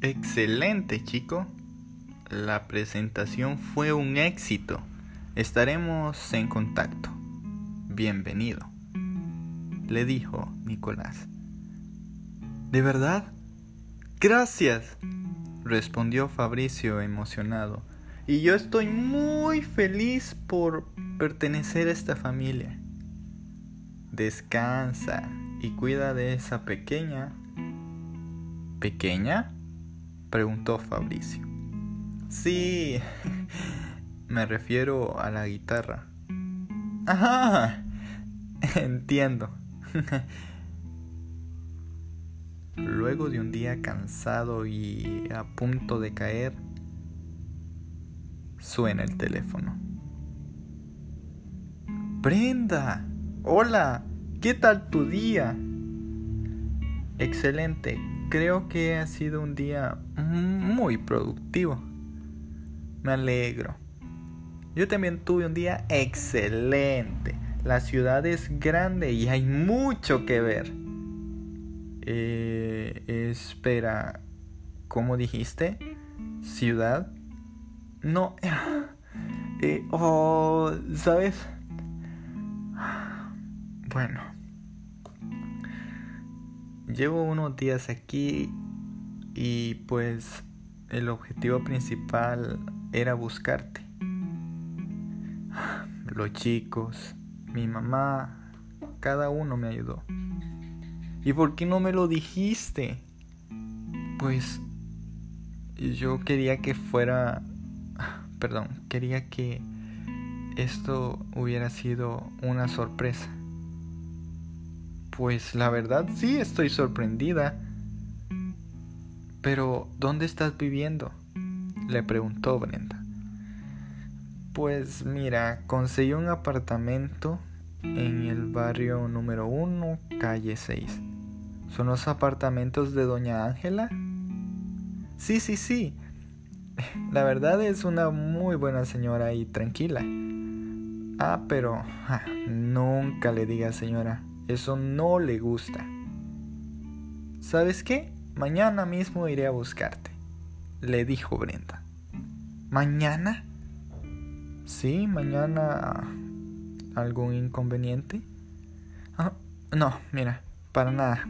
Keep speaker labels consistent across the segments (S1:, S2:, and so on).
S1: Excelente, chico. La presentación fue un éxito. Estaremos en contacto. Bienvenido, le dijo Nicolás. ¿De verdad? Gracias, respondió Fabricio emocionado. Y yo estoy muy feliz por pertenecer a esta familia. Descansa y cuida de esa pequeña. ¿Pequeña? Preguntó Fabricio. Sí, me refiero a la guitarra. Ajá, entiendo. Luego de un día cansado y a punto de caer, suena el teléfono. Brenda, hola, ¿qué tal tu día? Excelente, creo que ha sido un día muy productivo. Me alegro. Yo también tuve un día excelente. La ciudad es grande y hay mucho que ver. Eh, espera, ¿cómo dijiste? ¿Ciudad? No. Eh, oh, ¿sabes? Bueno. Llevo unos días aquí y pues el objetivo principal era buscarte. Los chicos, mi mamá, cada uno me ayudó. ¿Y por qué no me lo dijiste? Pues yo quería que fuera, perdón, quería que esto hubiera sido una sorpresa. Pues la verdad sí estoy sorprendida. Pero, ¿dónde estás viviendo? Le preguntó Brenda. Pues mira, conseguí un apartamento en el barrio número 1, calle 6. ¿Son los apartamentos de Doña Ángela? Sí, sí, sí. La verdad es una muy buena señora y tranquila. Ah, pero ah, nunca le diga señora. Eso no le gusta. ¿Sabes qué? Mañana mismo iré a buscarte, le dijo Brenda. ¿Mañana? Sí, mañana. ¿Algún inconveniente? Ah, no, mira, para nada.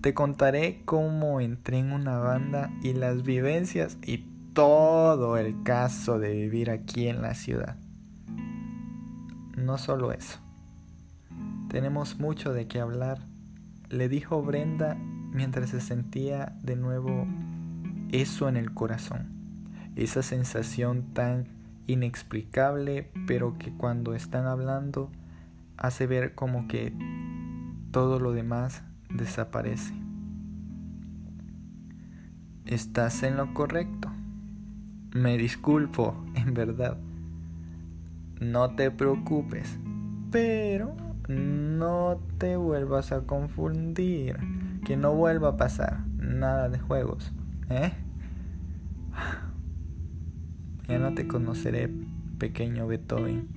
S1: Te contaré cómo entré en una banda y las vivencias y todo el caso de vivir aquí en la ciudad. No solo eso. Tenemos mucho de qué hablar, le dijo Brenda mientras se sentía de nuevo eso en el corazón, esa sensación tan inexplicable, pero que cuando están hablando hace ver como que todo lo demás desaparece. Estás en lo correcto. Me disculpo, en verdad. No te preocupes, pero no te vuelvas a confundir que no vuelva a pasar nada de juegos, ¿eh? Ya no te conoceré, pequeño Beethoven.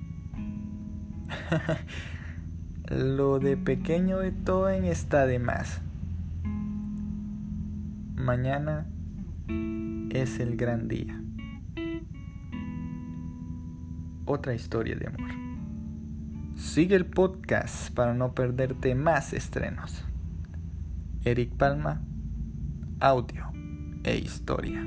S1: Lo de pequeño Beethoven está de más. Mañana es el gran día. Otra historia de amor. Sigue el podcast para no perderte más estrenos. Eric Palma, audio e historia.